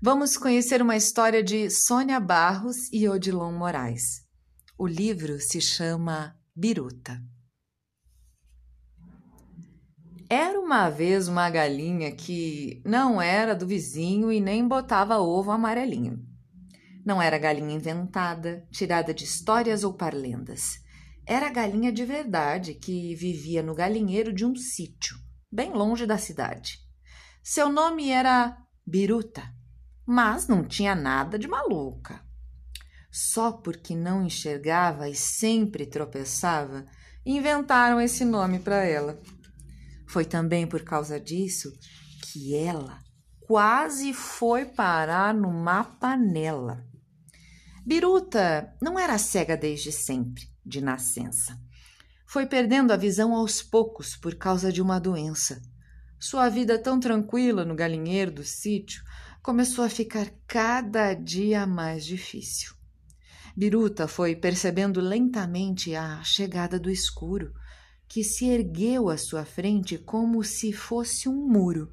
vamos conhecer uma história de Sônia Barros e Odilon Moraes. O livro se chama Biruta. Era uma vez uma galinha que não era do vizinho e nem botava ovo amarelinho. Não era galinha inventada, tirada de histórias ou parlendas. Era galinha de verdade que vivia no galinheiro de um sítio, bem longe da cidade. Seu nome era biruta, mas não tinha nada de maluca. Só porque não enxergava e sempre tropeçava, inventaram esse nome para ela. Foi também por causa disso que ela quase foi parar numa panela. Biruta não era cega desde sempre, de nascença. Foi perdendo a visão aos poucos por causa de uma doença sua vida tão tranquila no galinheiro do sítio começou a ficar cada dia mais difícil. Biruta foi percebendo lentamente a chegada do escuro, que se ergueu à sua frente como se fosse um muro.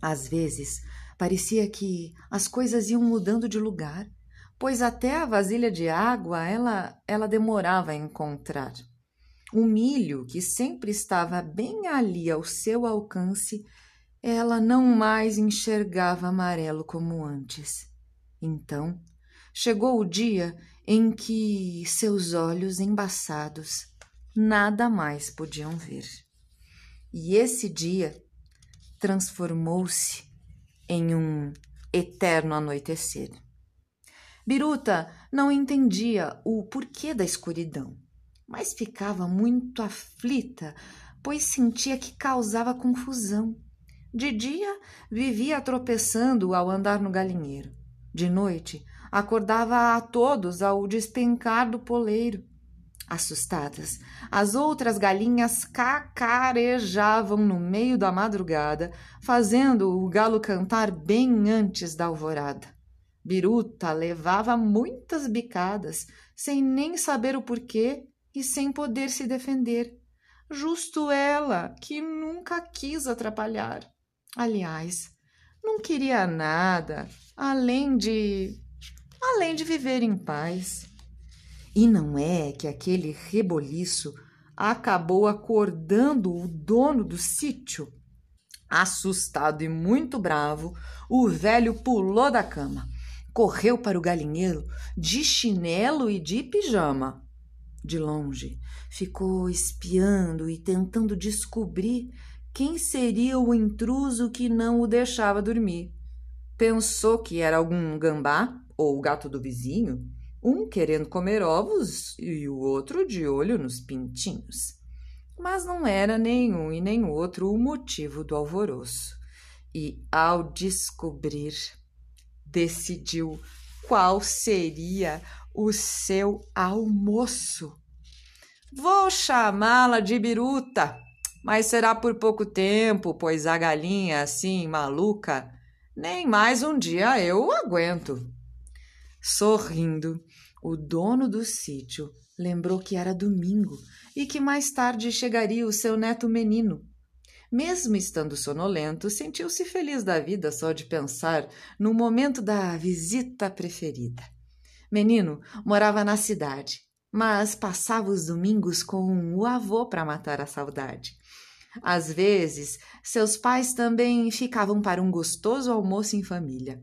Às vezes, parecia que as coisas iam mudando de lugar, pois até a vasilha de água ela, ela demorava a encontrar. O milho, que sempre estava bem ali ao seu alcance, ela não mais enxergava amarelo como antes. Então, chegou o dia em que seus olhos embaçados nada mais podiam ver. E esse dia transformou-se em um eterno anoitecer. Biruta não entendia o porquê da escuridão mas ficava muito aflita, pois sentia que causava confusão. De dia, vivia tropeçando ao andar no galinheiro. De noite, acordava a todos ao despencar do poleiro. Assustadas, as outras galinhas cacarejavam no meio da madrugada, fazendo o galo cantar bem antes da alvorada. Biruta levava muitas bicadas, sem nem saber o porquê, e sem poder se defender. Justo ela, que nunca quis atrapalhar. Aliás, não queria nada além de. além de viver em paz. E não é que aquele reboliço acabou acordando o dono do sítio? Assustado e muito bravo, o velho pulou da cama, correu para o galinheiro de chinelo e de pijama de longe, ficou espiando e tentando descobrir quem seria o intruso que não o deixava dormir. Pensou que era algum gambá ou o gato do vizinho, um querendo comer ovos e o outro de olho nos pintinhos. Mas não era nenhum e nem outro o motivo do alvoroço. E, ao descobrir, decidiu qual seria o seu almoço. Vou chamá-la de biruta, mas será por pouco tempo, pois a galinha assim, maluca, nem mais um dia eu aguento. Sorrindo, o dono do sítio lembrou que era domingo e que mais tarde chegaria o seu neto menino. Mesmo estando sonolento, sentiu-se feliz da vida só de pensar no momento da visita preferida. Menino morava na cidade, mas passava os domingos com o avô para matar a saudade. Às vezes, seus pais também ficavam para um gostoso almoço em família.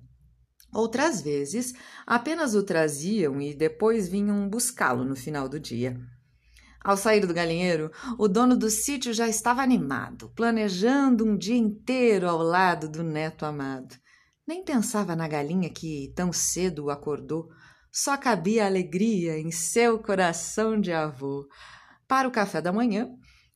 Outras vezes, apenas o traziam e depois vinham buscá-lo no final do dia. Ao sair do galinheiro, o dono do sítio já estava animado, planejando um dia inteiro ao lado do neto amado. Nem pensava na galinha que tão cedo o acordou, só cabia alegria em seu coração de avô. Para o café da manhã,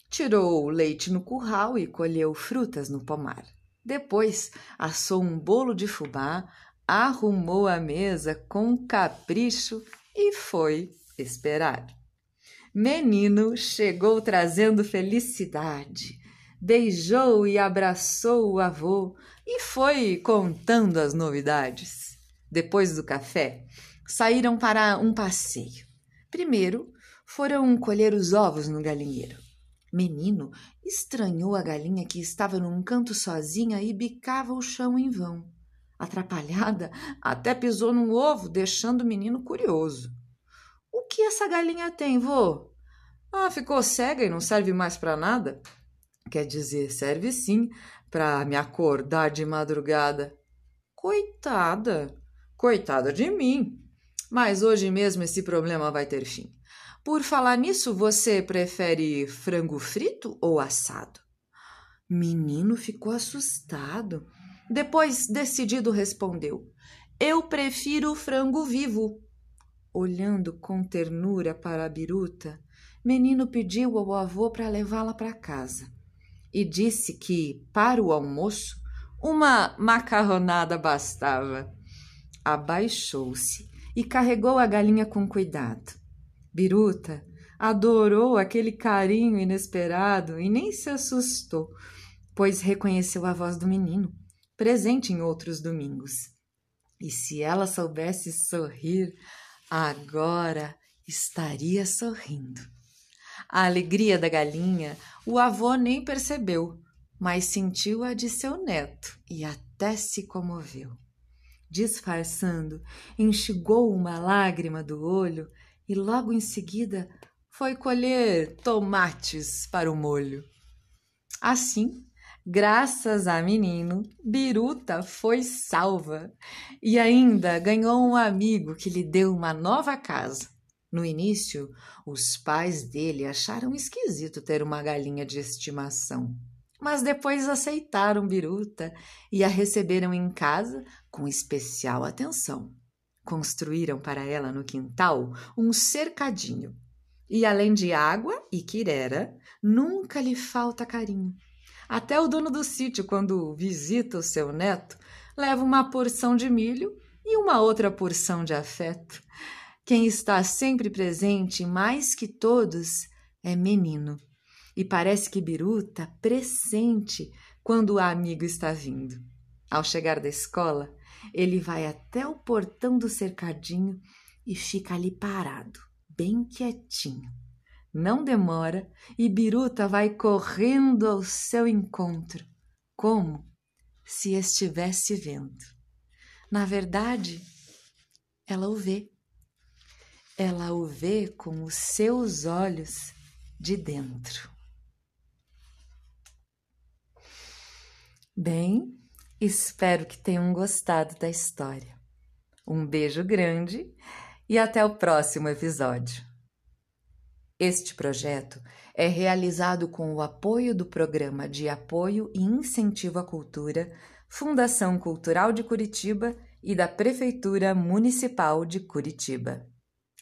tirou o leite no curral e colheu frutas no pomar. Depois, assou um bolo de fubá, arrumou a mesa com capricho e foi esperar. Menino chegou trazendo felicidade, beijou e abraçou o avô e foi contando as novidades. Depois do café, saíram para um passeio. Primeiro, foram colher os ovos no galinheiro. Menino estranhou a galinha que estava num canto sozinha e bicava o chão em vão. Atrapalhada, até pisou num ovo, deixando o menino curioso. O que essa galinha tem, vô? Ah, ficou cega e não serve mais para nada? Quer dizer, serve sim para me acordar de madrugada. Coitada, coitada de mim. Mas hoje mesmo esse problema vai ter fim. Por falar nisso, você prefere frango frito ou assado? Menino ficou assustado. Depois, decidido, respondeu: Eu prefiro frango vivo. Olhando com ternura para a biruta, Menino pediu ao avô para levá-la para casa e disse que, para o almoço, uma macarronada bastava. Abaixou-se e carregou a galinha com cuidado. Biruta adorou aquele carinho inesperado e nem se assustou, pois reconheceu a voz do menino, presente em outros domingos. E se ela soubesse sorrir, agora estaria sorrindo. A alegria da galinha o avô nem percebeu, mas sentiu a de seu neto e até se comoveu. Disfarçando, enxugou uma lágrima do olho e logo em seguida foi colher tomates para o molho. Assim, graças a menino, Biruta foi salva e ainda ganhou um amigo que lhe deu uma nova casa. No início, os pais dele acharam esquisito ter uma galinha de estimação, mas depois aceitaram Biruta e a receberam em casa com especial atenção. Construíram para ela no quintal um cercadinho. E além de água e quirera, nunca lhe falta carinho. Até o dono do sítio, quando visita o seu neto, leva uma porção de milho e uma outra porção de afeto. Quem está sempre presente, mais que todos, é menino. E parece que Biruta pressente quando o amigo está vindo. Ao chegar da escola, ele vai até o portão do cercadinho e fica ali parado, bem quietinho. Não demora e Biruta vai correndo ao seu encontro, como se estivesse vendo. Na verdade, ela o vê ela o vê com os seus olhos de dentro. Bem, espero que tenham gostado da história. Um beijo grande e até o próximo episódio. Este projeto é realizado com o apoio do Programa de Apoio e Incentivo à Cultura, Fundação Cultural de Curitiba e da Prefeitura Municipal de Curitiba.